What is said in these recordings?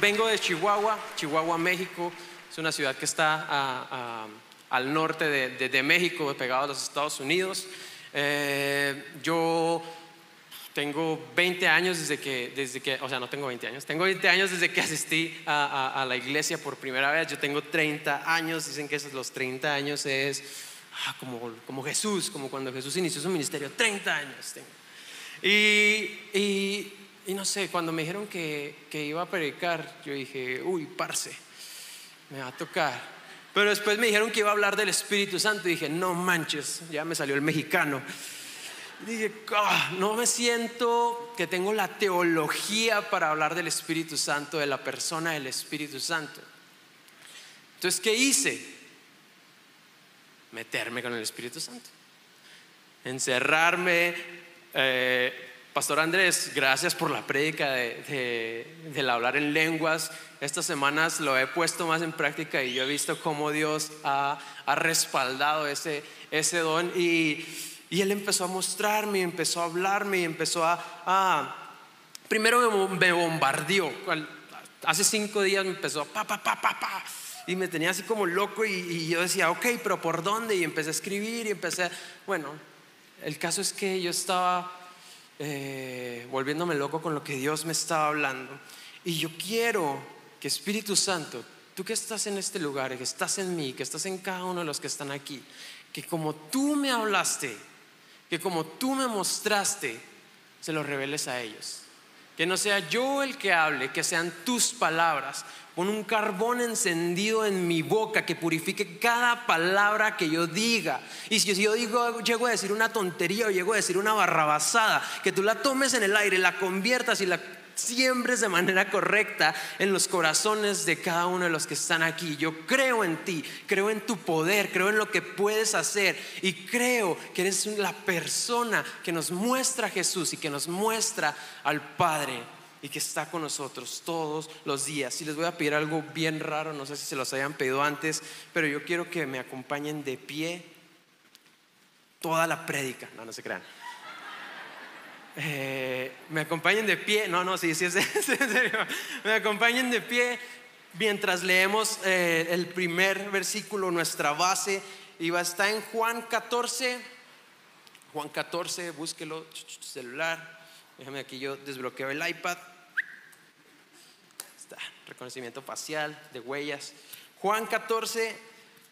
vengo de Chihuahua, Chihuahua, México. Es una ciudad que está al norte de, México, pegado a los Estados Unidos. Eh, yo tengo 20 años desde que, desde que, o sea, no tengo 20 años, tengo 20 años desde que asistí a, la iglesia por primera vez. Yo tengo 30 años, dicen que esos los 30 años es ah, como, como Jesús, como cuando Jesús inició su ministerio, 30 años tengo. Y, y, y no sé, cuando me dijeron que, que iba a predicar, yo dije, uy, parce, me va a tocar. Pero después me dijeron que iba a hablar del Espíritu Santo y dije, no manches, ya me salió el mexicano. Dije, ah, no me siento que tengo la teología para hablar del Espíritu Santo, de la persona del Espíritu Santo. Entonces, ¿qué hice? Meterme con el Espíritu Santo. Encerrarme. Eh, Pastor Andrés, gracias por la prédica de, del hablar en lenguas. Estas semanas lo he puesto más en práctica y yo he visto cómo Dios ha, respaldado ese, don y y él empezó a mostrarme, empezó a hablarme y empezó a... primero me, bombardeó. Hace cinco días me empezó pa, pa, pa, pa, pa. Y me tenía así como loco y, yo decía, ok, pero ¿por dónde? Y empecé a escribir y empecé... Bueno, el caso es que yo estaba eh, volviéndome loco con lo que Dios me estaba hablando. Y yo quiero que Espíritu Santo, tú que estás en este lugar, que estás en mí, que estás en cada uno de los que están aquí, que como tú me hablaste, que como tú me mostraste, se lo reveles a ellos. Que no sea yo el que hable, que sean tus palabras. Pon un carbón encendido en mi boca que purifique cada palabra que yo diga. Y si yo digo, llego a decir una tontería o llego a decir una barrabasada, que tú la tomes en el aire, la conviertas y la siembres de manera correcta en los corazones de cada uno de los que están aquí. Yo creo en ti, creo en tu poder, creo en lo que puedes hacer y creo que eres la persona que nos muestra a Jesús y que nos muestra al Padre y que está con nosotros todos los días. Y les voy a pedir algo bien raro, no sé si se los hayan pedido antes, pero yo quiero que me acompañen de pie toda la prédica. No, no se crean. Eh, me acompañen de pie, no, no, sí, sí, es en serio, me acompañen de pie mientras leemos eh, el primer versículo, nuestra base, y va a estar en Juan 14, Juan 14, búsquelo, celular, déjame aquí yo desbloqueo el iPad, está, reconocimiento facial, de huellas, Juan 14,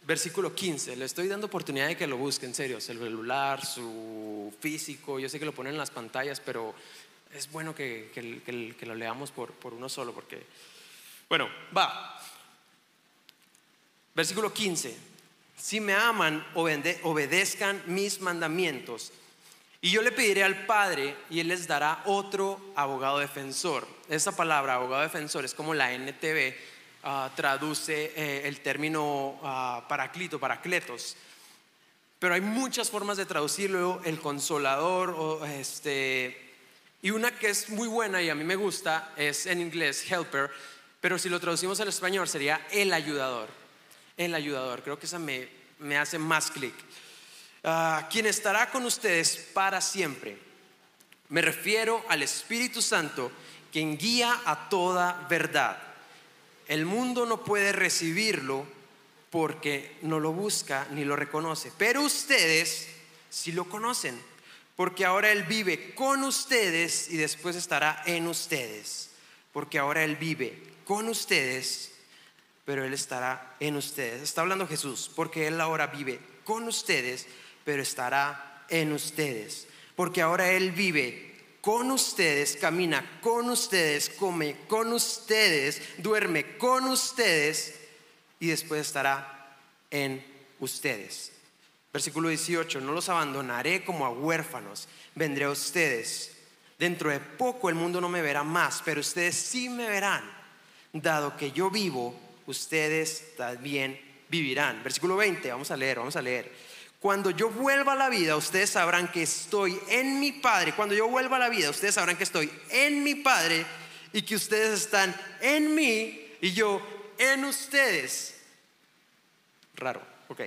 versículo 15. Le estoy dando oportunidad de que lo busque, en serio. Celular, su físico. Yo sé que lo ponen en las pantallas, pero es bueno que, que, lo leamos por, uno solo, porque. Bueno, va. Versículo 15. Si me aman, obedezcan mis mandamientos. Y yo le pediré al Padre y Él les dará otro abogado defensor. Esa palabra, abogado defensor, es como la NTV Ah, traduce eh, el término uh, paraclito, paracletos. Pero hay muchas formas de traducirlo, el consolador, o este, y una que es muy buena y a mí me gusta es en inglés helper, pero si lo traducimos al español sería el ayudador. El ayudador, creo que esa me, me hace más clic. Ah, quien estará con ustedes para siempre. Me refiero al Espíritu Santo, quien guía a toda verdad. El mundo no puede recibirlo porque no lo busca ni lo reconoce. Pero ustedes sí lo conocen, porque ahora Él vive con ustedes y después estará en ustedes. Porque ahora Él vive con ustedes, pero Él estará en ustedes. Está hablando Jesús, porque Él ahora vive con ustedes, pero estará en ustedes. Porque ahora Él vive con ustedes, camina con ustedes, come con ustedes, duerme con ustedes y después estará en ustedes. Versículo 18, no los abandonaré como a huérfanos, vendré a ustedes. Dentro de poco el mundo no me verá más, pero ustedes sí me verán. Dado que yo vivo, ustedes también vivirán. Versículo 20, vamos a leer, vamos a leer. Cuando yo vuelva a la vida, ustedes sabrán que estoy en mi Padre. Cuando yo vuelva a la vida, ustedes sabrán que estoy en mi Padre y que ustedes están en mí y yo en ustedes. Raro, ok.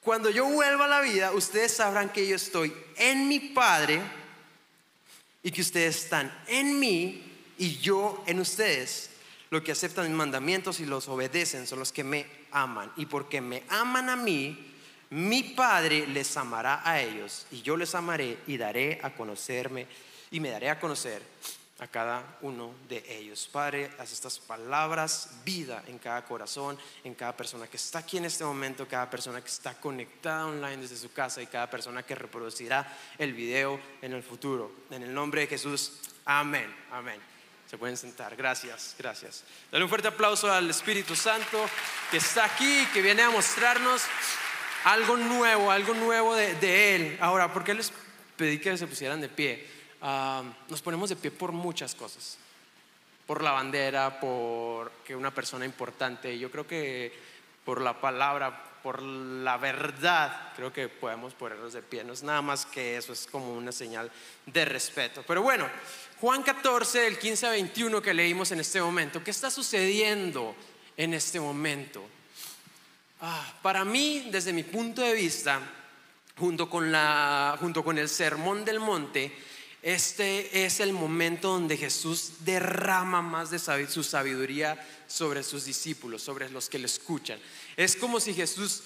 Cuando yo vuelva a la vida, ustedes sabrán que yo estoy en mi Padre y que ustedes están en mí y yo en ustedes. Los que aceptan mis mandamientos y los obedecen son los que me aman. Y porque me aman a mí, mi Padre les amará a ellos. Y yo les amaré y daré a conocerme y me daré a conocer a cada uno de ellos. Padre, haz estas palabras vida en cada corazón, en cada persona que está aquí en este momento, cada persona que está conectada online desde su casa y cada persona que reproducirá el video en el futuro. En el nombre de Jesús, amén, amén. Se pueden sentar, gracias, gracias. Dale un fuerte aplauso al Espíritu Santo que está aquí, que viene a mostrarnos algo nuevo, algo nuevo de, Él. Ahora, ¿por qué les pedí que se pusieran de pie? Ah, nos ponemos de pie por muchas cosas. Por la bandera, por que una persona importante. Yo creo que por la palabra, por la verdad, creo que podemos ponernos de pie. No es nada más que eso, es como una señal de respeto. Pero bueno, Juan 14, del 15 a 21 que leímos en este momento, ¿qué está sucediendo en este momento? Ah, para mí, desde mi punto de vista, junto con, la, junto con el Sermón del Monte, este es el momento donde Jesús derrama más de su sabiduría sobre sus discípulos, sobre los que le escuchan. Es como si Jesús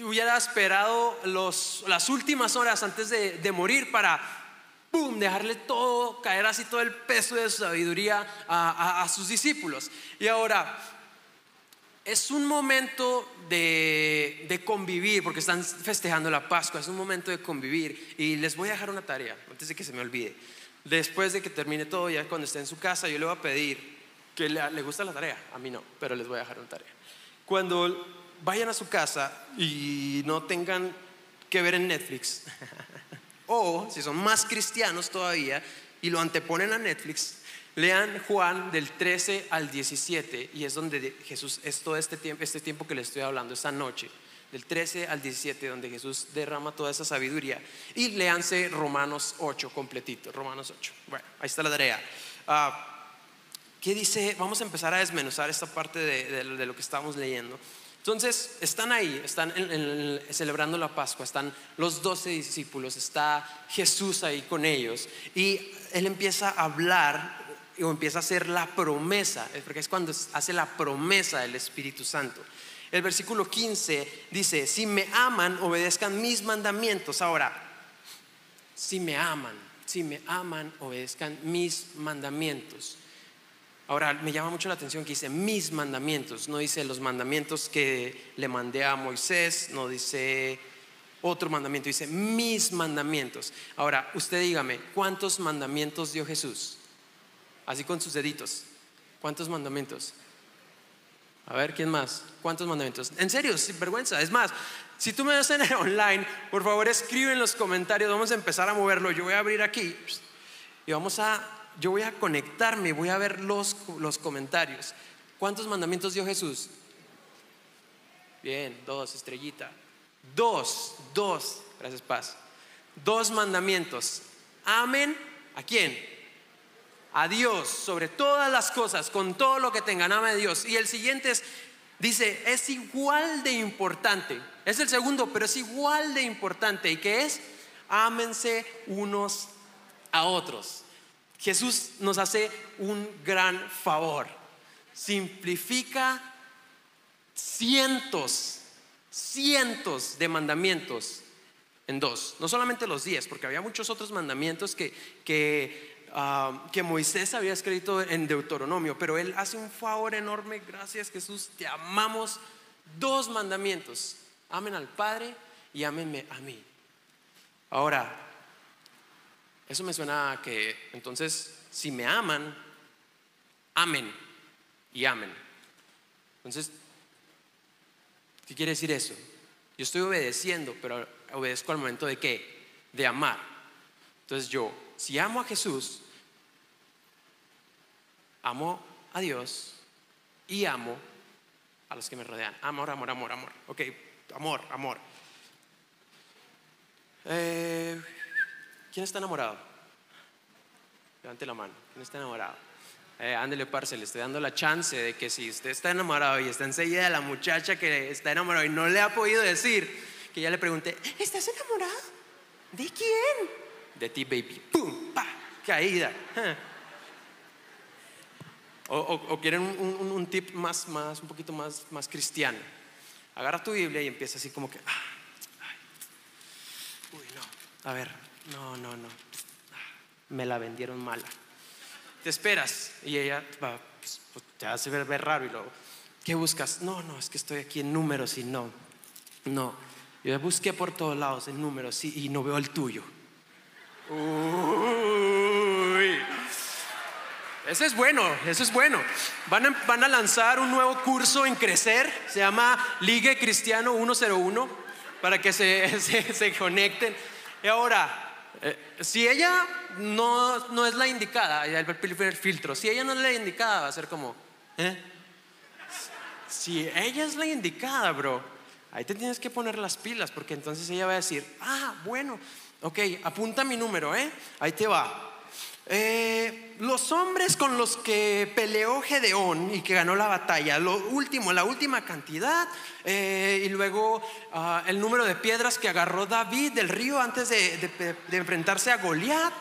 hubiera esperado las últimas horas antes de, morir para, ¡pum!, dejarle todo, caer así todo el peso de su sabiduría a sus discípulos. Y ahora, es un momento de, convivir, porque están festejando la Pascua, es un momento de convivir. Y les voy a dejar una tarea, antes de que se me olvide. Después de que termine todo, ya cuando esté en su casa, yo le voy a pedir que le, le gusta la tarea, a mí no, pero les voy a dejar una tarea. Cuando vayan a su casa y no tengan que ver en Netflix, o si son más cristianos todavía y lo anteponen a Netflix, Lean Juan del 13 al 17 y es donde Jesús, es todo este tiempo, este tiempo que le estoy hablando, esta noche, del 13 al 17, donde Jesús derrama toda esa sabiduría. Y leanse Romanos 8 completito, Romanos 8. Bueno, ahí está la tarea. Ah, ¿Qué dice? Vamos a empezar a desmenuzar esta parte de, lo que estamos leyendo. Entonces, están ahí, están celebrando la Pascua, están los doce discípulos, está Jesús ahí con ellos y él empieza a hablar o empieza a hacer la promesa, porque es cuando hace la promesa del Espíritu Santo. El versículo 15 dice, si me aman, obedezcan mis mandamientos. Ahora, si me aman, si me aman, obedezcan mis mandamientos. Ahora, me llama mucho la atención que dice mis mandamientos, no dice los mandamientos que le mandé a Moisés, no dice otro mandamiento, dice mis mandamientos. Ahora, usted dígame, ¿cuántos mandamientos dio Jesús? Así con sus deditos. ¿Cuántos mandamientos? A ver, ¿quién más? ¿Cuántos mandamientos? En serio, sin vergüenza. Es más, si tú me ves en el online, por favor escribe en los comentarios, vamos a empezar a moverlo. Yo voy a abrir aquí y vamos a, yo voy a conectarme, voy a ver los, los comentarios. ¿Cuántos mandamientos dio Jesús? Bien, dos, estrellita. Dos, dos, gracias Paz. Dos mandamientos. Amen. ¿A quién? A Dios sobre todas las cosas, con todo lo que tengan, ama a Dios. Y el siguiente es, dice, es igual de importante. Es el segundo, pero es igual de importante. ¿Y qué es? Ámense unos a otros. Jesús nos hace un gran favor. Simplifica cientos, cientos de mandamientos en dos. No solamente los diez, porque había muchos otros mandamientos que, que Ah, que Moisés había escrito en Deuteronomio, pero él hace un favor enorme, gracias Jesús, te amamos, dos mandamientos, amen al Padre y ámenme a mí. Ahora, eso me suena a que entonces, si me aman, amen y amen. Entonces, ¿qué quiere decir eso? Yo estoy obedeciendo, pero obedezco al momento de qué? De amar. Entonces yo, si amo a Jesús, amo a Dios y amo a los que me rodean. Amor, amor, amor, amor. Ok, amor, amor. Eh, ¿Quién está enamorado? Levante la mano. ¿Quién está enamorado? Eh, ándele, parce, le estoy dando la chance de que si usted está enamorado y está enseguida de la muchacha que está enamorada y no le ha podido decir, que ya le pregunté, ¿estás enamorado? ¿De quién? De ti, baby. ¡Pum! ¡Pa! Caída. O, o- quieren un, tip más, más, un poquito más, más cristiano. Agarra tu Biblia y empieza así como que, ah, ay, uy, no, a ver, no, no, no, me la vendieron mala. Te esperas y ella va, pues, pues, te hace ver, ver raro y luego, ¿qué buscas? No, no, es que estoy aquí en números y no, no. Yo busqué por todos lados en números y, y no veo el tuyo. Uy. Eso es bueno, eso es bueno. Van a, lanzar un nuevo curso en crecer, se llama Ligue Cristiano 101, para que se, conecten. Y ahora, eh, si ella no, no es la indicada, el filtro, si ella no es la indicada, va a ser como, ¿eh? Si ella es la indicada, bro, ahí te tienes que poner las pilas, porque entonces ella va a decir, ah, bueno, ok, apunta mi número, ¿eh? Ahí te va. Eh, los hombres con los que peleó Gedeón y que ganó la batalla, lo último, la última cantidad, eh, y luego ah, el número de piedras que agarró David del río antes de, enfrentarse a Goliat,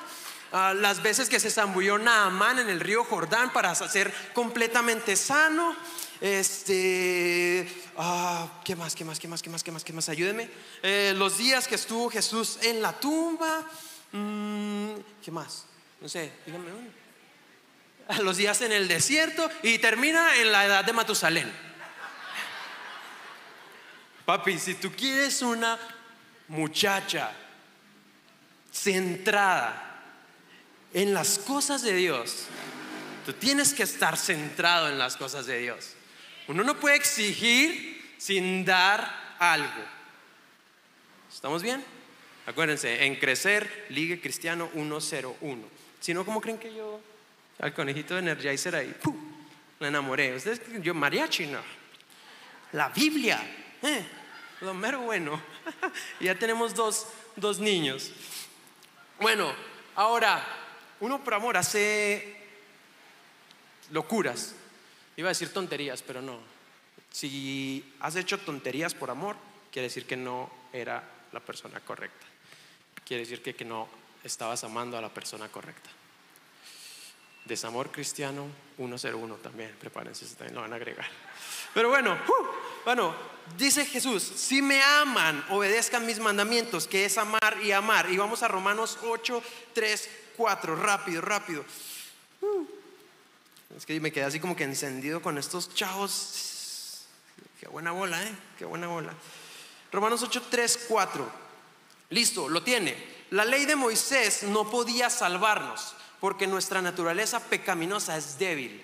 ah, las veces que se zambulló Naamán en el río Jordán para ser completamente sano. Este, ah, ¿qué más? ¿Qué más? ¿Qué más? ¿Qué más? ¿Qué más? ¿Qué más? Ayúdeme. Eh, los días que estuvo Jesús en la tumba. Mm, ¿Qué más? No sé, dígame uno. A Los días en el desierto y termina en la edad de Matusalén. Papi, si tú quieres una muchacha centrada en las cosas de Dios, tú tienes que estar centrado en las cosas de Dios. Uno no puede exigir sin dar algo. ¿Estamos bien? Acuérdense, en crecer, Ligue Cristiano 101. Si no, ¿cómo creen que yo, al conejito de Energizer ahí, ¡pum! la enamoré? Ustedes, yo, mariachi, no. La Biblia, eh, lo mero bueno. Ya tenemos dos, dos niños. Bueno, ahora, uno por amor hace locuras. Iba a decir tonterías, pero no. Si has hecho tonterías por amor, quiere decir que no era la persona correcta. Quiere decir que, que no estabas amando a la persona correcta. Desamor cristiano 101 también, prepárense, también lo van a agregar. Pero bueno, ¡uh! bueno, dice Jesús, si me aman, obedezcan mis mandamientos, que es amar y amar. Y vamos a Romanos 8, 3, 4, rápido, rápido. Uh. Es que me quedé así como que encendido con estos chavos. Qué buena bola, ¿eh? Qué buena bola. Romanos 8, 3, 4. Listo, lo tiene. La ley de Moisés no podía salvarnos porque nuestra naturaleza pecaminosa es débil.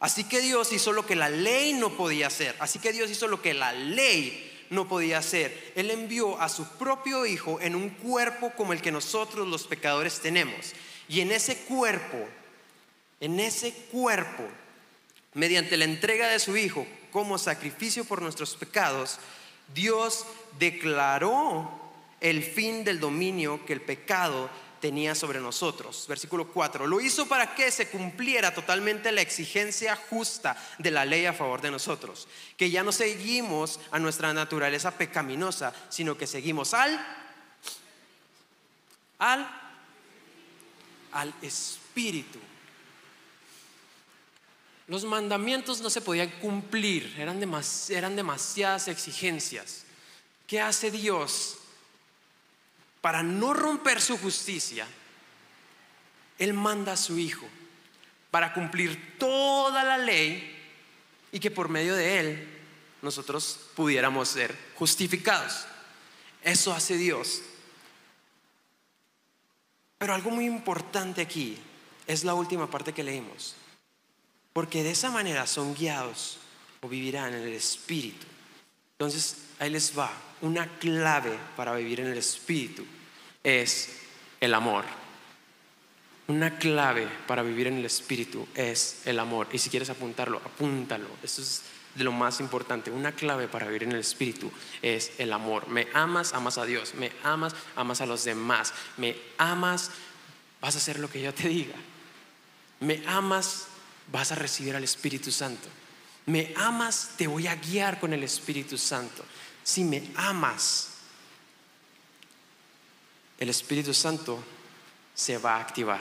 Así que Dios hizo lo que la ley no podía hacer. Así que Dios hizo lo que la ley no podía hacer. Él envió a su propio Hijo en un cuerpo como el que nosotros los pecadores tenemos. Y en ese cuerpo, en ese cuerpo, mediante la entrega de su Hijo como sacrificio por nuestros pecados, Dios declaró el fin del dominio que el pecado tenía sobre nosotros. Versículo 4. Lo hizo para que se cumpliera totalmente la exigencia justa de la ley a favor de nosotros. Que ya no seguimos a nuestra naturaleza pecaminosa, sino que seguimos al, al, al Espíritu. Los mandamientos no se podían cumplir, eran, demas- eran demasiadas exigencias. ¿Qué hace Dios? Para no romper su justicia, Él manda a su Hijo para cumplir toda la ley y que por medio de Él nosotros pudiéramos ser justificados. Eso hace Dios. Pero algo muy importante aquí es la última parte que leímos. Porque de esa manera son guiados o vivirán en el Espíritu. Entonces, ahí les va. Una clave para vivir en el Espíritu es el amor. Una clave para vivir en el Espíritu es el amor. Y si quieres apuntarlo, apúntalo. Esto es de lo más importante. Una clave para vivir en el Espíritu es el amor. Me amas, amas a Dios. Me amas, amas a los demás. Me amas, vas a hacer lo que yo te diga. Me amas, vas a recibir al Espíritu Santo. Me amas, te voy a guiar con el Espíritu Santo. Si me amas, el Espíritu Santo se va a activar.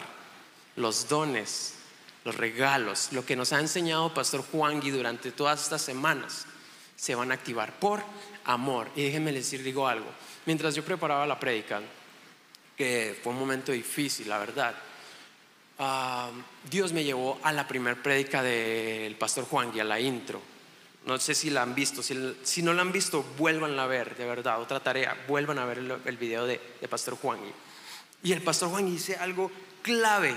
Los dones los regalos, lo que nos ha enseñado Pastor Juan Gui durante todas estas semanas, se van a activar por amor. Y déjenme decir, digo algo. Mientras yo preparaba la prédica, que fue un momento difícil, la verdad, ah, Dios me llevó a la primera prédica del Pastor Juan Gui, a la intro. No sé si la han visto, si, no la han visto, vuelvan a ver, de verdad, otra tarea, vuelvan a ver el, video de, de Pastor Juan. Y el Pastor Juan dice algo clave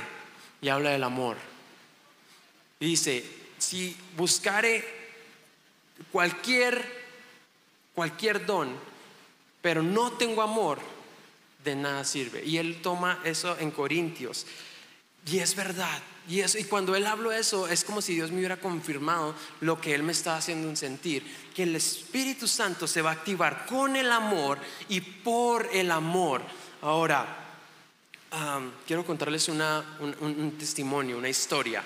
y habla del amor. dice, si buscare cualquier, cualquier don, pero no tengo amor, de nada sirve. Y él toma eso en Corintios. Y es verdad. Y, cuando él habló eso, es como si Dios me hubiera confirmado lo que él me estaba haciendo sentir, que el Espíritu Santo se va a activar con el amor y por el amor. Ahora, quiero contarles un, testimonio, una historia.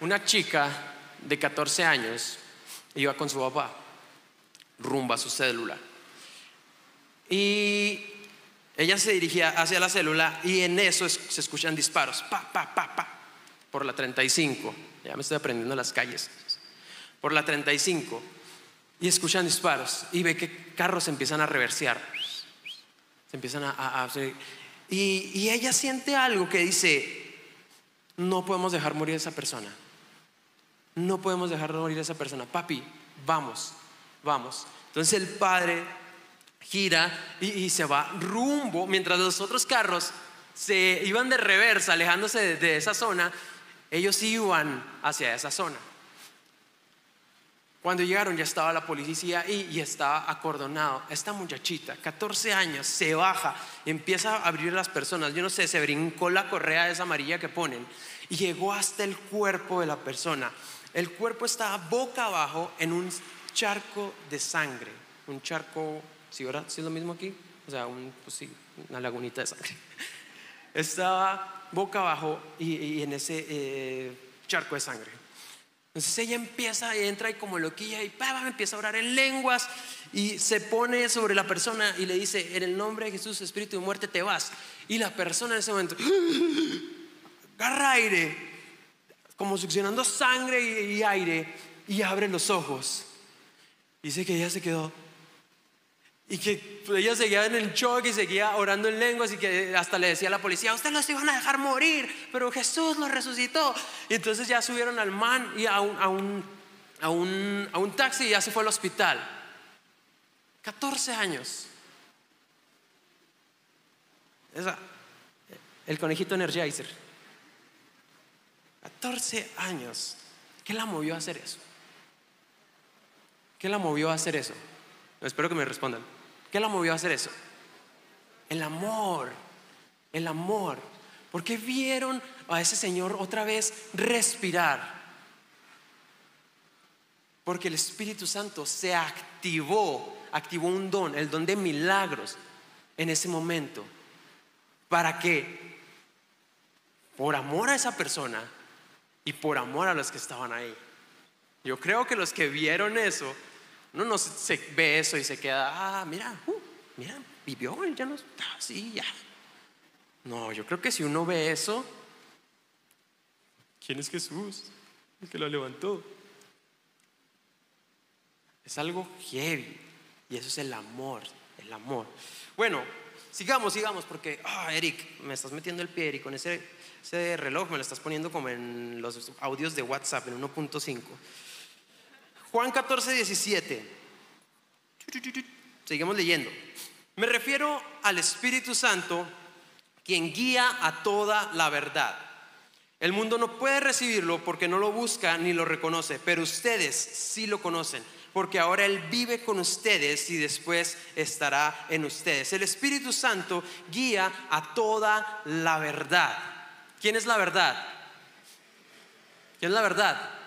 Una chica de 14 años iba con su papá rumba su célula. Y ella se dirigía hacia la célula y en eso se escuchan disparos, pa, pa, pa, pa, por la 35. Ya me estoy aprendiendo las calles. Por la 35. Y escuchan disparos y ve que carros empiezan a reversear. Se empiezan a, a y, ella siente algo que dice, no podemos dejar morir a esa persona. No podemos dejar morir a esa persona. Papi, vamos, vamos. Entonces el padre gira y, se va rumbo, mientras los otros carros se iban de reversa, alejándose de esa zona, ellos iban hacia esa zona. Cuando llegaron ya estaba la policía y estaba acordonado. Esta muchachita, 14 años, se baja, empieza a abrir las personas. Yo no sé, se brincó la correa esa amarilla que ponen y llegó hasta el cuerpo de la persona. El cuerpo estaba boca abajo en un charco de sangre. Un charco, ¿sí, ahora, ¿Sí es lo mismo aquí? O sea, un, pues una lagunita de sangre. Estaba boca abajo y, en ese eh, charco de sangre. Entonces ella empieza, entra y como loquilla y empieza a orar en lenguas y se pone sobre la persona y le dice, en el nombre de Jesús, Espíritu de muerte, te vas. Y la persona en ese momento agarra aire, como succionando sangre y, aire, y abre los ojos. Dice que ella se quedó y que ella seguía en el choque y seguía orando en lenguas y que hasta le decía a la policía, ustedes los iban a dejar morir, pero Jesús los resucitó. Y entonces ya subieron al man y a un, a un, a un, a un taxi y ya se fue al hospital. 14 años. Esa, el conejito Energizer. 14 años. ¿Qué la movió a hacer eso? ¿Qué la movió a hacer eso? Espero que me respondan. ¿Qué la movió a hacer eso? El amor, el amor. Porque vieron a ese Señor otra vez respirar. Porque el Espíritu Santo se activó, activó un don, el don de milagros en ese momento. ¿Para que Por amor a esa persona y por amor a los que estaban ahí. Yo creo que los que vieron eso uno no se ve eso y se queda, ah, mira, uh, mira, vivió, él ya no está así, ya. No, yo creo que si uno ve eso, ¿quién es Jesús? El que lo levantó. Es algo heavy. Y eso es el amor, el amor. Bueno, sigamos, sigamos, porque, ah, Eric, me estás metiendo el pie, Eric, con ese, ese reloj me lo estás poniendo como en los audios de WhatsApp, en 1.5. Juan 14, 17. Seguimos leyendo. Me refiero al Espíritu Santo, quien guía a toda la verdad. El mundo no puede recibirlo porque no lo busca ni lo reconoce, pero ustedes sí lo conocen, porque ahora Él vive con ustedes y después estará en ustedes. El Espíritu Santo guía a toda la verdad. ¿Quién es la verdad? ¿Quién es la verdad?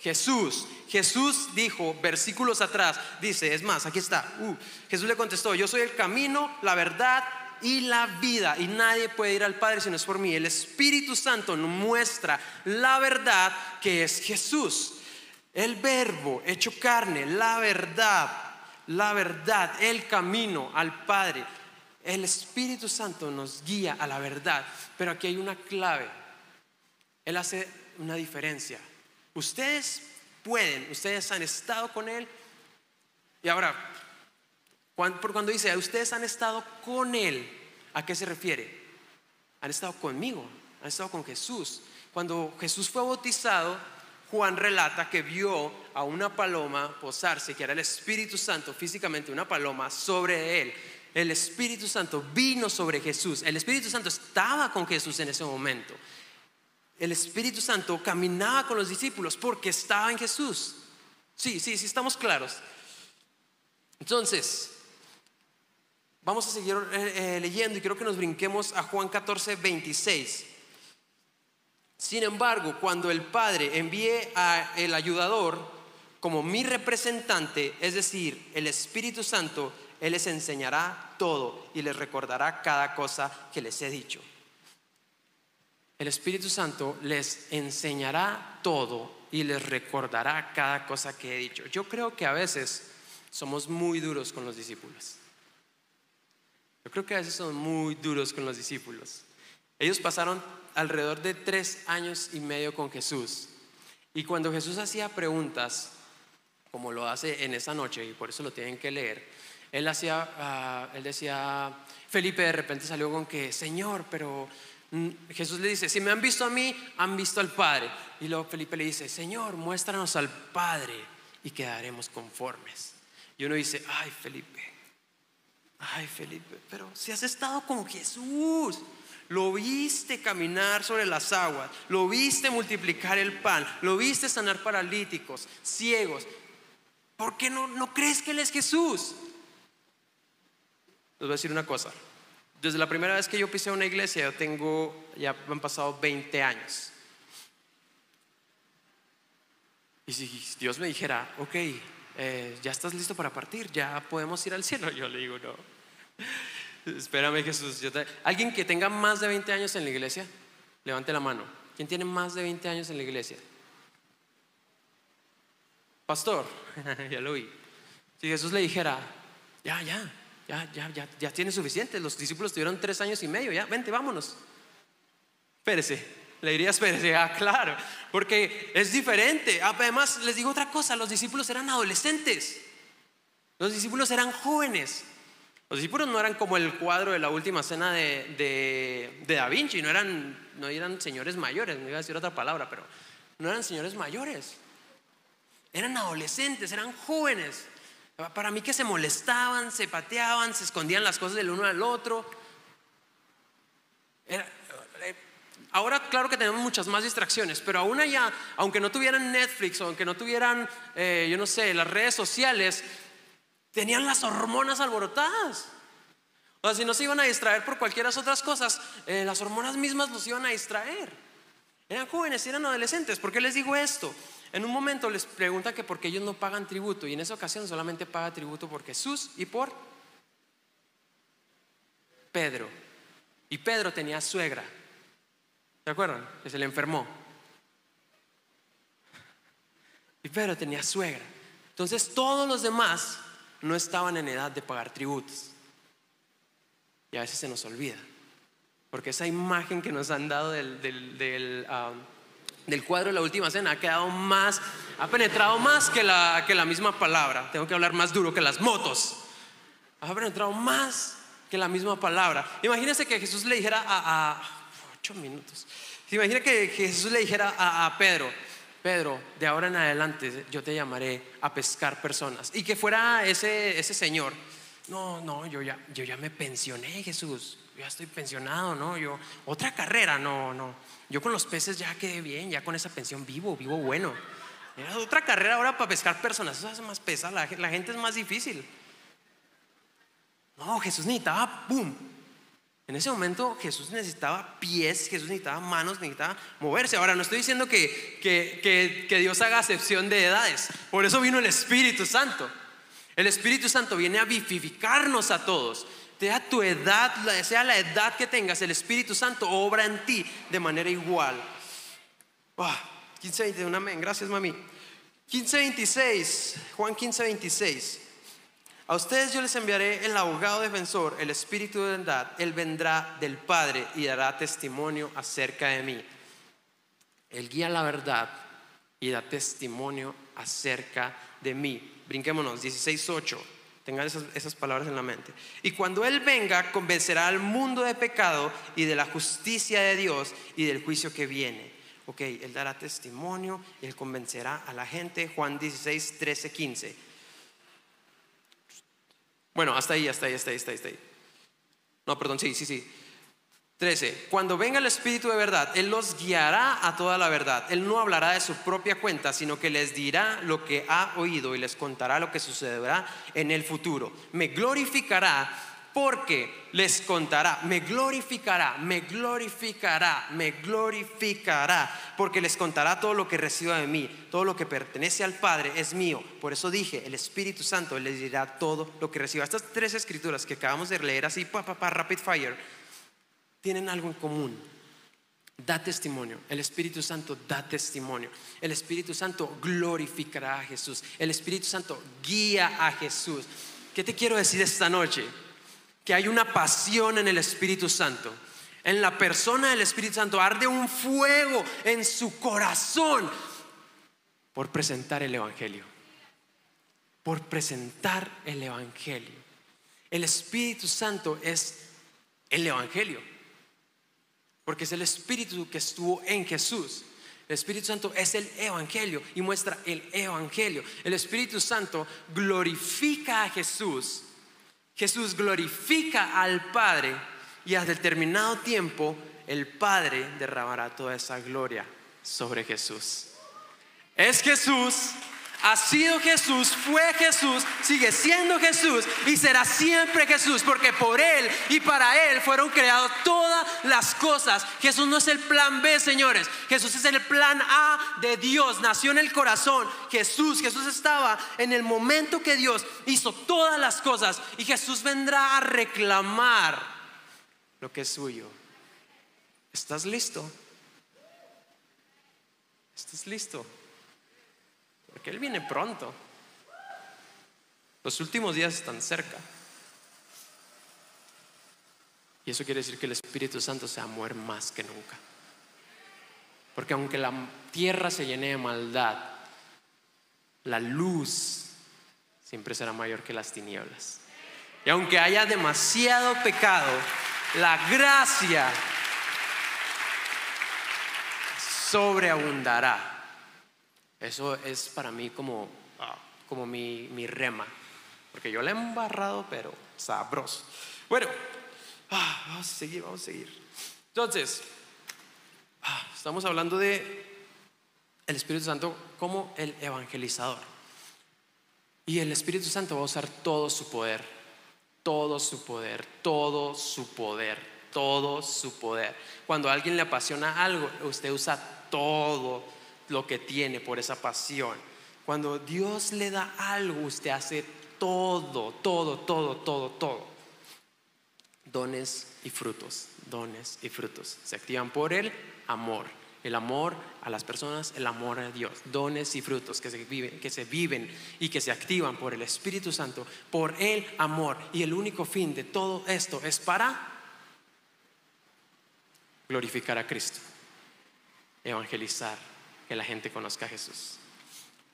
Jesús. Jesús dijo, versículos atrás, dice, es más, aquí está. Uh, Jesús le contestó, yo soy el camino, la verdad y la vida. Y nadie puede ir al Padre si no es por mí. El Espíritu Santo nos muestra la verdad que es Jesús. El verbo hecho carne, la verdad, la verdad, el camino al Padre. El Espíritu Santo nos guía a la verdad. Pero aquí hay una clave. Él hace una diferencia. Ustedes pueden, ustedes han estado con Él. Y ahora, cuando dice, ustedes han estado con Él, ¿a qué se refiere? Han estado conmigo, han estado con Jesús. Cuando Jesús fue bautizado, Juan relata que vio a una paloma posarse, que era el Espíritu Santo, físicamente una paloma, sobre él. El Espíritu Santo vino sobre Jesús. El Espíritu Santo estaba con Jesús en ese momento. El Espíritu Santo caminaba con los discípulos porque estaba en Jesús. Sí, sí, sí, estamos claros. Entonces, vamos a seguir eh, eh, leyendo y quiero que nos brinquemos a Juan 14, 26. Sin embargo, cuando el Padre envíe a el ayudador como mi representante, es decir, el Espíritu Santo, Él les enseñará todo y les recordará cada cosa que les he dicho. El Espíritu Santo les enseñará todo y les recordará cada cosa que he dicho. Yo creo que a veces somos muy duros con los discípulos. Yo creo que a veces somos muy duros con los discípulos. Ellos pasaron alrededor de tres años y medio con Jesús. Y cuando Jesús hacía preguntas, como lo hace en esa noche, y por eso lo tienen que leer, él, hacía, ah, él decía, Felipe de repente salió con que, Señor, pero Jesús le dice, si me han visto a mí, han visto al Padre. Y luego Felipe le dice, Señor, muéstranos al Padre y quedaremos conformes. Y uno dice, ay Felipe, ay Felipe, pero si has estado con Jesús, lo viste caminar sobre las aguas, lo viste multiplicar el pan, lo viste sanar paralíticos, ciegos. ¿Por qué no, no crees que Él es Jesús? Les voy a decir una cosa. Desde la primera vez que yo pisé una iglesia, yo tengo, ya han pasado 20 años. Y si Dios me dijera, ok, eh, ya estás listo para partir, ya podemos ir al cielo, yo le digo, no. Espérame Jesús. Alguien que tenga más de 20 años en la iglesia, levante la mano. ¿Quién tiene más de 20 años en la iglesia? Pastor, ya lo vi. Si Jesús le dijera, ya, ya, ya, ya, ya, ya tiene suficiente. Los discípulos tuvieron tres años y medio, ya, vente, vámonos. Espérese. Le diría, espérese, ah, claro, porque es diferente. Además, les digo otra cosa, los discípulos eran adolescentes. Los discípulos eran jóvenes. Los discípulos no eran como el cuadro de la última cena de, Da Vinci, no eran, no eran señores mayores, me iba a decir otra palabra, pero no eran señores mayores. Eran adolescentes, eran jóvenes. Para mí que se molestaban, se pateaban, se escondían las cosas del uno al otro. Eh, ahora claro que tenemos muchas más distracciones, pero aún allá, aunque no tuvieran Netflix, aunque no tuvieran, eh, yo no sé, las redes sociales, Tenían las hormonas alborotadas. O sea, si no se iban a distraer por cualquiera otras cosas, eh, las hormonas mismas los iban a distraer. Eran jóvenes, eran adolescentes. ¿Por qué les digo esto? En un momento les preguntan que por qué ellos no pagan tributo y en esa ocasión solamente paga tributo por Jesús y por Pedro. Y Pedro tenía suegra. ¿Se acuerdan? Que se le enfermó. Y Pedro tenía suegra. Entonces todos los demás no estaban en edad de pagar tributos. Y a veces se nos olvida. Porque esa imagen que nos han dado del, del, um, cuadro de la última cena ha quedado más, ha penetrado más que la, que la misma palabra. Tengo que hablar más duro que las motos. Ha penetrado más que la misma palabra. Imagínense que Jesús le dijera a, ocho minutos. Imagina que Jesús le dijera a, a Pedro, Pedro, de ahora en adelante yo te llamaré a pescar personas. Y que fuera ese, ese señor. No, no, yo ya, yo ya me pensioné, Jesús. Yo ya estoy pensionado, ¿no? Yo, otra carrera, no, no. Yo con los peces ya quedé bien, ya con esa pensión vivo, vivo bueno. otra carrera ahora para pescar personas, eso hace más pesada, la, la gente es más difícil. No, Jesús necesitaba, ¡pum! En ese momento Jesús necesitaba pies, Jesús necesitaba manos, necesitaba moverse. Ahora, no estoy diciendo que, que, Dios haga acepción de edades. Por eso vino el Espíritu Santo. El Espíritu Santo viene a vivificarnos a todos. Sea tu edad, sea la edad que tengas, el Espíritu Santo obra en ti de manera igual. 15, amén. Gracias, mami. 15:26, Juan 15:26. A ustedes yo les enviaré el abogado defensor, el Espíritu de verdad. Él vendrá del Padre y dará testimonio acerca de mí. Él guía la verdad y da testimonio acerca de mí. Brinquémonos, 16.8. Tengan esas, palabras en la mente. Y cuando Él venga, convencerá al mundo de pecado y de la justicia de Dios y del juicio que viene. Ok, Él dará testimonio, Él convencerá a la gente. Juan 16, 13, 15. Bueno, hasta ahí, hasta ahí, hasta ahí. Hasta ahí. No, perdón, sí, sí, sí. 13. Cuando venga el Espíritu de verdad, Él los guiará a toda la verdad. Él no hablará de su propia cuenta, sino que les dirá lo que ha oído y les contará lo que sucederá en el futuro. Me glorificará porque les contará, me glorificará, me glorificará, me glorificará, porque les contará todo lo que reciba de mí, todo lo que pertenece al Padre es mío. Por eso dije, el Espíritu Santo les dirá todo lo que reciba. Estas tres escrituras que acabamos de leer así, pa, pa, pa, rapid fire tienen algo en común. Da testimonio. El Espíritu Santo da testimonio. El Espíritu Santo glorificará a Jesús. El Espíritu Santo guía a Jesús. ¿Qué te quiero decir esta noche? Que hay una pasión en el Espíritu Santo. En la persona del Espíritu Santo arde un fuego en su corazón por presentar el Evangelio. Por presentar el Evangelio. El Espíritu Santo es el Evangelio porque es el Espíritu que estuvo en Jesús. El Espíritu Santo es el Evangelio y muestra el Evangelio. El Espíritu Santo glorifica a Jesús. Jesús glorifica al Padre y a determinado tiempo el Padre derramará toda esa gloria sobre Jesús. Es Jesús ha sido Jesús, fue Jesús, sigue siendo Jesús y será siempre Jesús, porque por Él y para Él fueron creadas todas las cosas. Jesús no es el plan B, señores. Jesús es el plan A de Dios. Nació en el corazón. Jesús, Jesús estaba en el momento que Dios hizo todas las cosas y Jesús vendrá a reclamar lo que es suyo. ¿Estás listo? ¿Estás listo? Porque Él viene pronto. Los últimos días están cerca. Y eso quiere decir que el Espíritu Santo se va a más que nunca. Porque aunque la tierra se llene de maldad, la luz siempre será mayor que las tinieblas. Y aunque haya demasiado pecado, la gracia sobreabundará. Eso es para mí como, ah, como mi, mi, rema, porque yo le he embarrado, pero sabroso. Bueno, ah, vamos a seguir, vamos a seguir. Entonces, ah, estamos hablando de el Espíritu Santo como el evangelizador. Y el Espíritu Santo va a usar todo su poder, todo su poder, todo su poder, todo su poder. Cuando a alguien le apasiona algo, usted usa todo lo que tiene por esa pasión. Cuando Dios le da algo, usted hace todo, todo, todo, todo, todo. Dones y frutos, dones y frutos. Se activan por el amor. El amor a las personas, el amor a Dios. Dones y frutos que se viven, que se viven y que se activan por el Espíritu Santo, por el amor. Y el único fin de todo esto es para glorificar a Cristo, evangelizar, que la gente conozca a Jesús.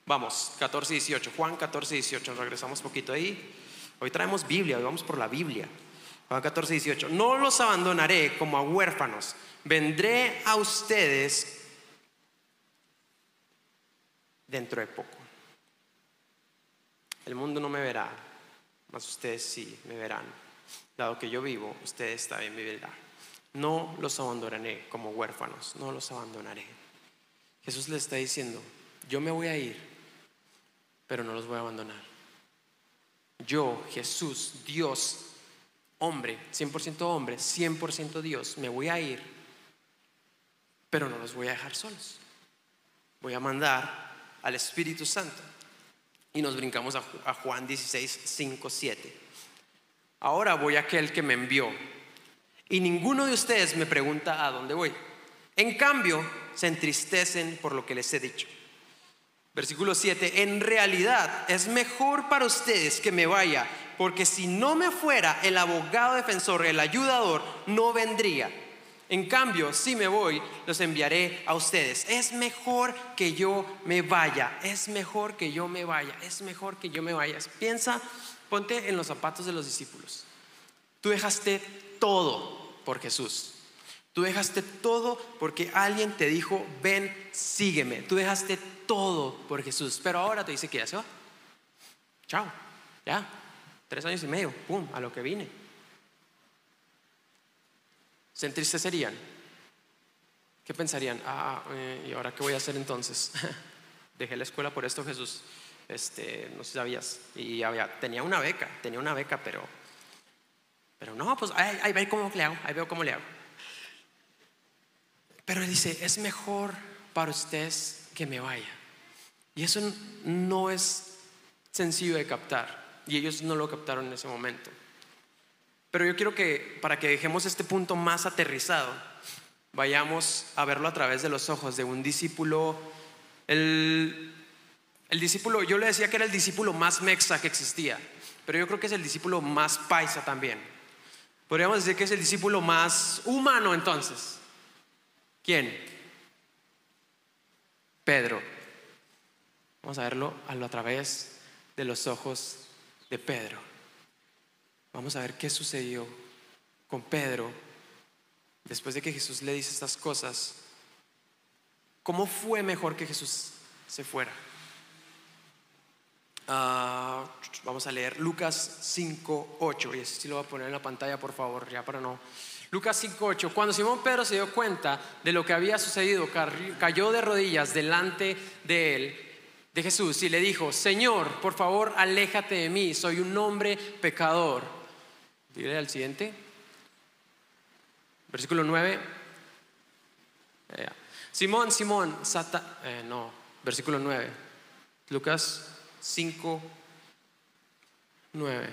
Vamos, 14 y 18. Juan 14 y 18. Regresamos poquito ahí. Hoy traemos Biblia, hoy vamos por la Biblia. Juan 14 y 18. No los abandonaré como a huérfanos. Vendré a ustedes dentro de poco. El mundo no me verá, mas ustedes sí me verán. Dado que yo vivo, ustedes también me verán. No los abandonaré como huérfanos, no los abandonaré. Jesús le está diciendo, yo me voy a ir, pero no los voy a abandonar. Yo, Jesús, Dios, hombre, 100% hombre, 100% Dios, me voy a ir, pero no los voy a dejar solos. Voy a mandar al Espíritu Santo. Y nos brincamos a Juan 16, 5, 7. Ahora voy a aquel que me envió. Y ninguno de ustedes me pregunta a dónde voy. En cambio, se entristecen por lo que les he dicho. Versículo 7, en realidad es mejor para ustedes que me vaya, porque si no me fuera el abogado defensor, el ayudador, no vendría. En cambio, si me voy, los enviaré a ustedes. Es mejor que yo me vaya. Es mejor que yo me vaya. Es mejor que yo me vaya. Piensa, ponte en los zapatos de los discípulos. Tú dejaste todo por Jesús. Tú dejaste todo porque alguien te dijo, ven, sígueme. Tú dejaste todo por Jesús. Pero ahora te dice que ya se va. Chao. Ya. Tres años y medio. Pum, a lo que vine. ¿Se entristecerían? ¿Qué pensarían? Ah, eh, ¿y ahora qué voy a hacer entonces? Dejé la escuela por esto, Jesús. Este, no sé si sabías. Y había, tenía una beca, tenía una beca, pero, pero no, pues ahí, ahí cómo le hago, ahí veo cómo le hago. Pero él dice, es mejor para ustedes que me vaya. Y eso no es sencillo de captar. Y ellos no lo captaron en ese momento. Pero yo quiero que para que dejemos este punto más aterrizado, vayamos a verlo a través de los ojos de un discípulo. El, el discípulo, yo le decía que era el discípulo más mexa que existía, pero yo creo que es el discípulo más paisa también. Podríamos decir que es el discípulo más humano entonces. ¿Quién? Pedro. Vamos a verlo a través de los ojos de Pedro. Vamos a ver qué sucedió con Pedro después de que Jesús le dice estas cosas. ¿Cómo fue mejor que Jesús se fuera? Ah, vamos a leer Lucas 5.8 y eso sí lo voy a poner en la pantalla por favor, ya para no. Lucas 5.8, cuando Simón Pedro se dio cuenta de lo que había sucedido, cayó de rodillas delante de él, de Jesús, y le dijo, Señor, por favor, aléjate de mí, soy un hombre pecador. Dile al siguiente. Versículo 9. Eh, Simón, Simón, Sata, eh, no, versículo 9. Lucas 5, 9.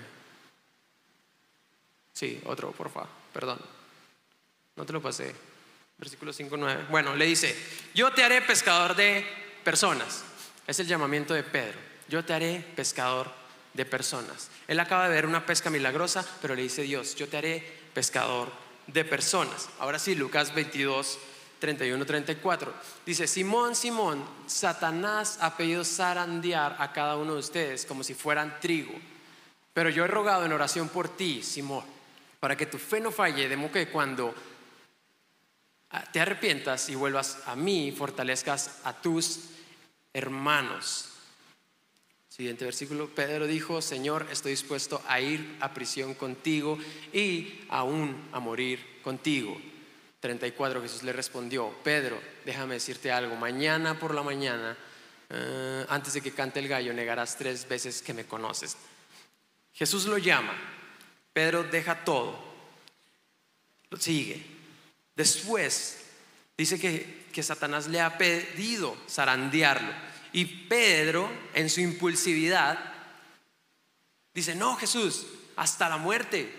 Sí, otro, por favor, perdón. No te lo pasé. Versículo 5, 9. Bueno, le dice, yo te haré pescador de personas. Es el llamamiento de Pedro. Yo te haré pescador de personas. Él acaba de ver una pesca milagrosa, pero le dice Dios, yo te haré pescador de personas. Ahora sí, Lucas 22, 31, 34. Dice, Simón, Simón, Satanás ha pedido zarandear a cada uno de ustedes como si fueran trigo. Pero yo he rogado en oración por ti, Simón, para que tu fe no falle, de modo que cuando te arrepientas y vuelvas a mí, fortalezcas a tus hermanos. Siguiente versículo, Pedro dijo, Señor, estoy dispuesto a ir a prisión contigo y aún a morir contigo. 34, Jesús le respondió, Pedro, déjame decirte algo, mañana por la mañana, eh, antes de que cante el gallo, negarás tres veces que me conoces. Jesús lo llama, Pedro deja todo, lo sigue. Después dice que, que Satanás le ha pedido zarandearlo y Pedro, en su impulsividad, dice, no, Jesús, hasta la muerte.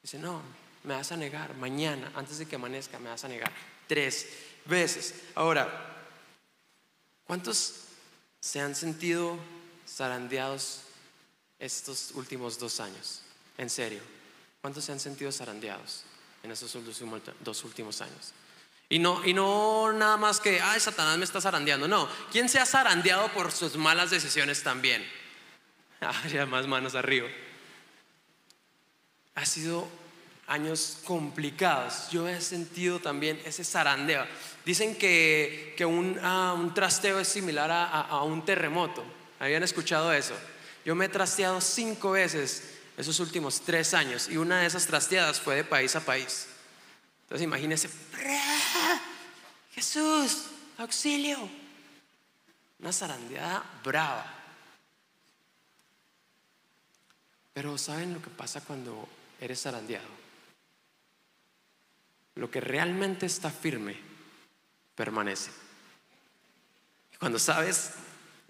Dice, no, me vas a negar mañana, antes de que amanezca, me vas a negar tres veces. Ahora, ¿cuántos se han sentido zarandeados estos últimos dos años? En serio, ¿cuántos se han sentido zarandeados en estos dos últimos años? Y no, y no nada más que, ay, Satanás me está zarandeando. No, ¿quién se ha zarandeado por sus malas decisiones también? Ay, más manos arriba. Ha sido años complicados. Yo he sentido también ese zarandeo. Dicen que, que un, ah, un, trasteo es similar a, a, un terremoto. ¿Habían escuchado eso? Yo me he trasteado cinco veces esos últimos tres años y una de esas trasteadas fue de país a país. Entonces imagínense, Jesús, auxilio. Una zarandeada brava. Pero ¿saben lo que pasa cuando eres zarandeado? Lo que realmente está firme permanece. Cuando sabes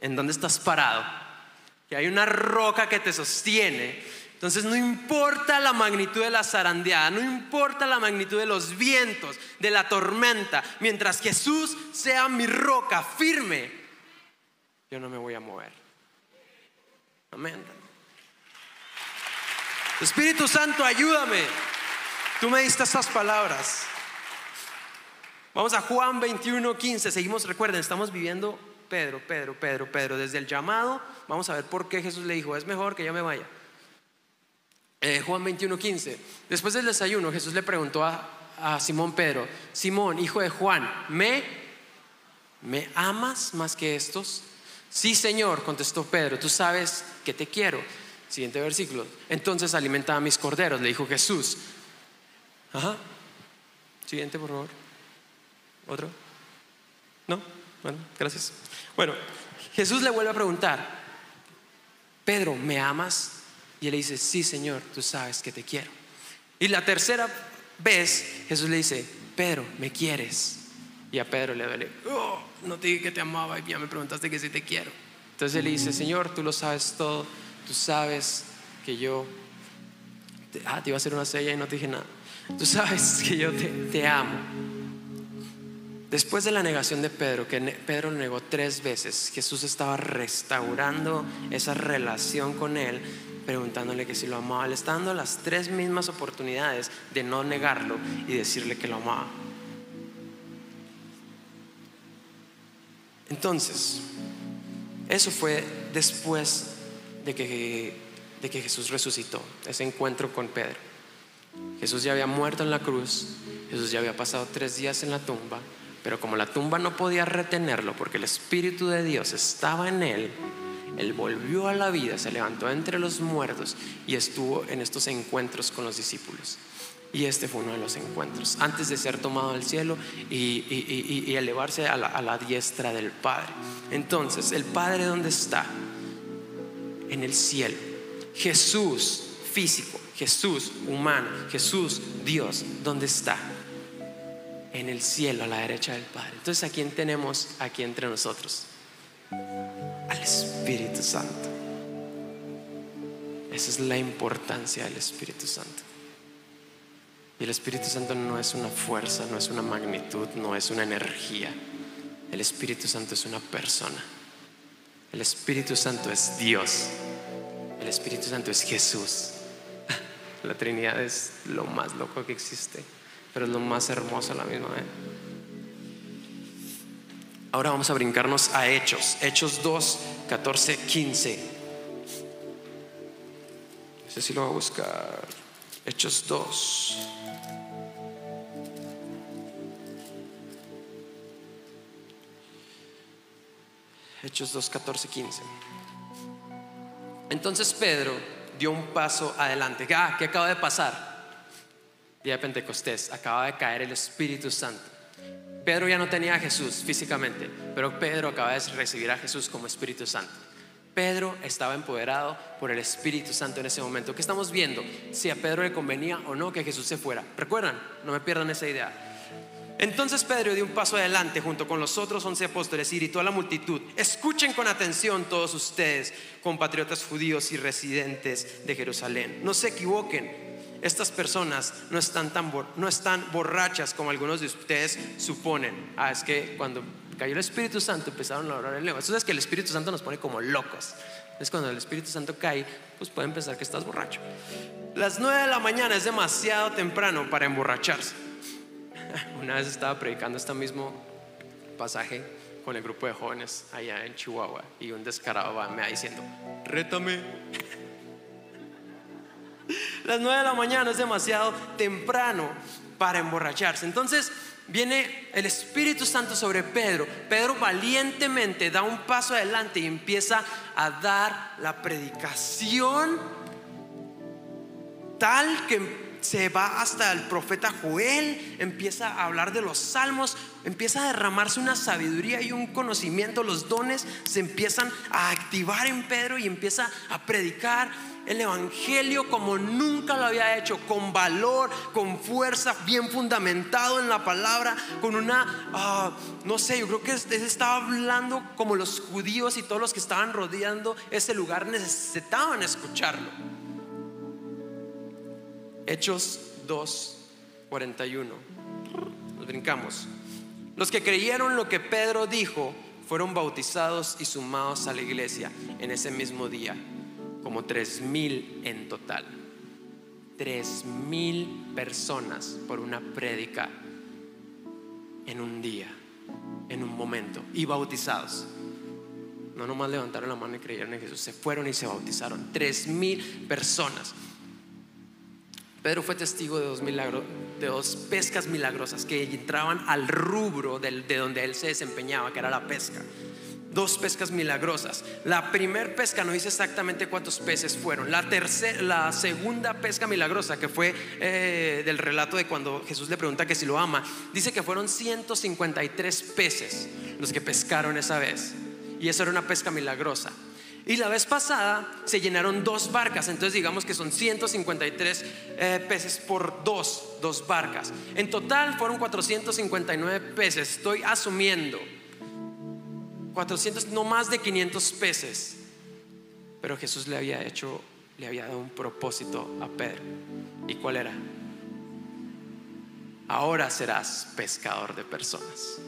en dónde estás parado, que hay una roca que te sostiene, entonces no importa la magnitud de la zarandeada, no importa la magnitud de los vientos, de la tormenta, mientras Jesús sea mi roca firme, yo no me voy a mover. Amén. Espíritu Santo, ayúdame. Tú me diste estas palabras. Vamos a Juan 21, 15. Seguimos, recuerden, estamos viviendo Pedro, Pedro, Pedro, Pedro. Desde el llamado, vamos a ver por qué Jesús le dijo, es mejor que yo me vaya. Eh, Juan 21, 15. Después del desayuno, Jesús le preguntó a, a Simón Pedro, Simón, hijo de Juan, ¿me, ¿me amas más que estos? Sí, Señor, contestó Pedro, tú sabes que te quiero. Siguiente versículo. Entonces alimenta a mis corderos, le dijo Jesús. Ajá. Siguiente, por favor. ¿Otro? ¿No? Bueno, gracias. Bueno, Jesús le vuelve a preguntar, Pedro, ¿me amas? Y él le dice, sí, Señor, tú sabes que te quiero. Y la tercera vez Jesús le dice, Pedro, ¿me quieres? Y a Pedro le duele, oh, no te dije que te amaba y ya me preguntaste que sí te quiero. Entonces él le dice, Señor, tú lo sabes todo, tú sabes que yo, te, ah, te iba a hacer una sella y no te dije nada. Tú sabes que yo te, amo. Después de la negación de Pedro, que Pedro negó tres veces, Jesús estaba restaurando esa relación con él, preguntándole que si lo amaba. Le está dando las tres mismas oportunidades de no negarlo y decirle que lo amaba. Entonces, eso fue después de que, de que Jesús resucitó, ese encuentro con Pedro. Jesús ya había muerto en la cruz, Jesús ya había pasado tres días en la tumba, pero como la tumba no podía retenerlo porque el Espíritu de Dios estaba en él, él volvió a la vida, se levantó entre los muertos y estuvo en estos encuentros con los discípulos. Y este fue uno de los encuentros, antes de ser tomado al cielo y, elevarse a la, a la diestra del Padre. Entonces, ¿el Padre dónde está? En el cielo. Jesús físico, Jesús humano, Jesús Dios, ¿dónde está? en el cielo a la derecha del Padre. Entonces, ¿a quién tenemos aquí entre nosotros? Al Espíritu Santo. Esa es la importancia del Espíritu Santo. Y el Espíritu Santo no es una fuerza, no es una magnitud, no es una energía. El Espíritu Santo es una persona. El Espíritu Santo es Dios. El Espíritu Santo es Jesús. La Trinidad es lo más loco que existe pero es lo más hermoso a la misma vez. Ahora vamos a brincarnos a Hechos, Hechos 2, 14, 15. No sé si lo voy a buscar. Hechos 2. Hechos 2, 14, 15. Entonces Pedro dio un paso adelante. Ah, ¿qué acaba de pasar? día de Pentecostés, acaba de caer el Espíritu Santo. Pedro ya no tenía a Jesús físicamente, pero Pedro acaba de recibir a Jesús como Espíritu Santo. Pedro estaba empoderado por el Espíritu Santo en ese momento. ¿Qué estamos viendo? Si a Pedro le convenía o no que Jesús se fuera. ¿Recuerdan? No me pierdan esa idea. Entonces Pedro dio un paso adelante junto con los otros once apóstoles y gritó a la multitud, escuchen con atención todos ustedes, compatriotas judíos y residentes de Jerusalén. No se equivoquen, estas personas no están, tan, no están borrachas como algunos de ustedes suponen. Ah, es que cuando cayó el Espíritu Santo empezaron a orar en lengua. Eso es que el Espíritu Santo nos pone como locos. Es cuando el Espíritu Santo cae, pues pueden pensar que estás borracho. Las nueve de la mañana es demasiado temprano para emborracharse. Una vez estaba predicando este mismo pasaje con el grupo de jóvenes allá en Chihuahua y un descarado me va diciendo, rétame. Las nueve de la mañana es demasiado temprano para emborracharse. Entonces viene el Espíritu Santo sobre Pedro. Pedro valientemente da un paso adelante y empieza a dar la predicación tal que se va hasta el profeta Joel, empieza a hablar de los salmos, empieza a derramarse una sabiduría y un conocimiento, los dones se empiezan a activar en Pedro y empieza a predicar el Evangelio como nunca lo había hecho, con valor, con fuerza, bien fundamentado en la palabra, con una, ah, no sé, yo creo que estaba hablando como los judíos y todos los que estaban rodeando ese lugar necesitaban escucharlo. Hechos 2, 41. Nos brincamos. Los que creyeron lo que Pedro dijo fueron bautizados y sumados a la iglesia en ese mismo día como tres mil en total. Tres mil personas por una prédica en un día, en un momento, y bautizados. No nomás levantaron la mano y creyeron en Jesús, se fueron y se bautizaron. Tres mil personas. Pedro fue testigo de dos, milagros, de dos pescas milagrosas que entraban al rubro de donde él se desempeñaba, que era la pesca dos pescas milagrosas. La primer pesca no dice exactamente cuántos peces fueron. La, tercera, la segunda pesca milagrosa, que fue eh, del relato de cuando Jesús le pregunta que si lo ama, dice que fueron 153 peces los que pescaron esa vez. Y eso era una pesca milagrosa. Y la vez pasada se llenaron dos barcas, entonces digamos que son 153 eh, peces por dos, dos barcas. En total fueron 459 peces, estoy asumiendo 400, no más de 500 peces. Pero Jesús le había hecho, le había dado un propósito a Pedro. ¿Y cuál era? Ahora serás pescador de personas.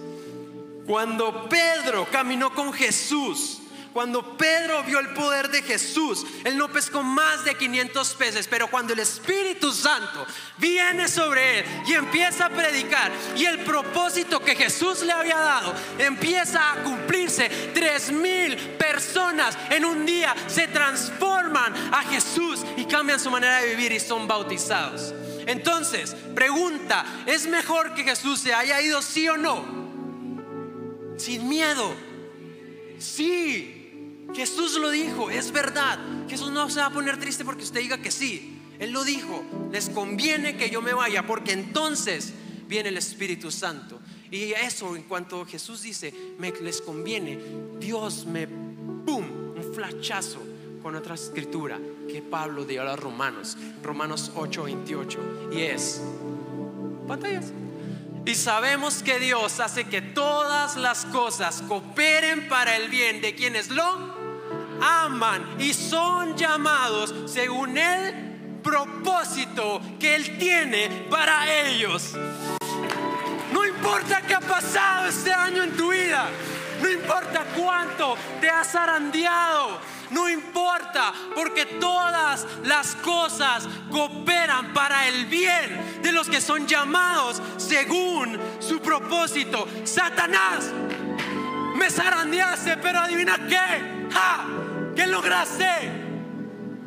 Cuando Pedro caminó con Jesús, cuando Pedro vio el poder de Jesús, él no pescó más de 500 peces, pero cuando el Espíritu Santo viene sobre él y empieza a predicar y el propósito que Jesús le había dado empieza a cumplirse, tres mil personas en un día se transforman a Jesús y cambian su manera de vivir y son bautizados. Entonces, pregunta, ¿es mejor que Jesús se haya ido sí o no? Sin miedo. Sí, Jesús lo dijo, es verdad. Jesús no se va a poner triste porque usted diga que sí. Él lo dijo, les conviene que yo me vaya porque entonces viene el Espíritu Santo. Y eso en cuanto Jesús dice, me les conviene, Dios me, ¡pum!, un flachazo con otra escritura que Pablo dio a los romanos, Romanos 8, 28. Y es, pantallas. Y sabemos que Dios hace que todas las cosas cooperen para el bien de quienes lo aman y son llamados según el propósito que Él tiene para ellos. No importa qué ha pasado este año en tu vida, no importa cuánto te has zarandeado, no importa, porque todas las cosas cooperan para el bien de los que son llamados según su propósito. Satanás, me zarandeaste, pero adivina qué. ¡Ja! ¿Qué lograste?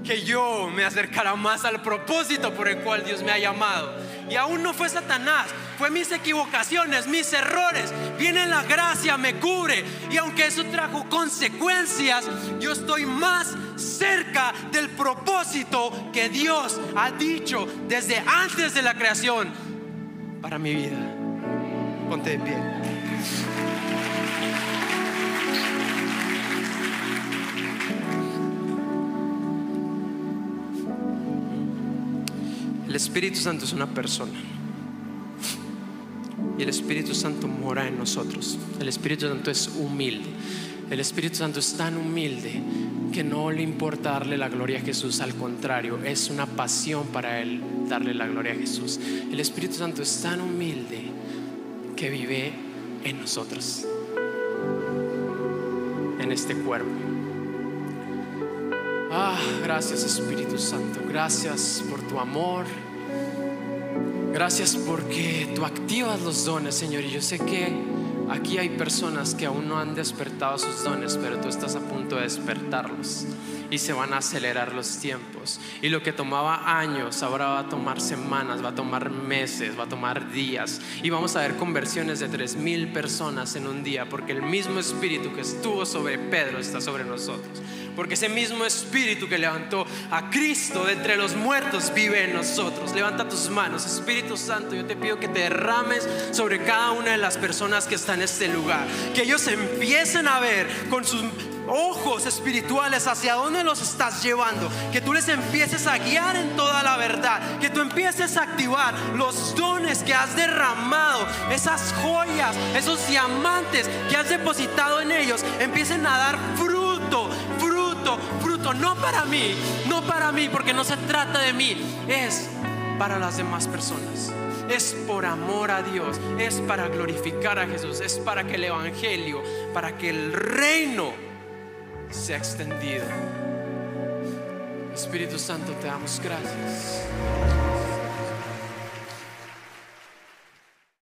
Que yo me acercara más al propósito por el cual Dios me ha llamado. Y aún no fue Satanás, fue mis equivocaciones, mis errores. Viene la gracia, me cubre. Y aunque eso trajo consecuencias, yo estoy más cerca del propósito que Dios ha dicho desde antes de la creación para mi vida. Ponte de pie. El Espíritu Santo es una persona. Y el Espíritu Santo mora en nosotros. El Espíritu Santo es humilde. El Espíritu Santo es tan humilde que no le importa darle la gloria a Jesús. Al contrario, es una pasión para Él darle la gloria a Jesús. El Espíritu Santo es tan humilde que vive en nosotros. En este cuerpo. Ah, gracias Espíritu Santo. Gracias por tu amor. Gracias porque tú activas los dones, Señor. Y yo sé que aquí hay personas que aún no han despertado sus dones, pero tú estás a punto de despertarlos. Y se van a acelerar los tiempos. Y lo que tomaba años, ahora va a tomar semanas, va a tomar meses, va a tomar días. Y vamos a ver conversiones de tres mil personas en un día, porque el mismo espíritu que estuvo sobre Pedro está sobre nosotros. Porque ese mismo espíritu que levantó a Cristo de entre los muertos vive en nosotros. Levanta tus manos, Espíritu Santo, yo te pido que te derrames sobre cada una de las personas que están en este lugar. Que ellos empiecen a ver con sus ojos espirituales hacia dónde los estás llevando. Que tú les empieces a guiar en toda la verdad. Que tú empieces a activar los dones que has derramado, esas joyas, esos diamantes que has depositado en ellos, empiecen a dar fruto, fruto. No para mí, no para mí, porque no se trata de mí. Es para las demás personas. Es por amor a Dios, es para glorificar a Jesús, es para que el Evangelio, para que el reino se ha extendido. Espíritu Santo, te damos gracias.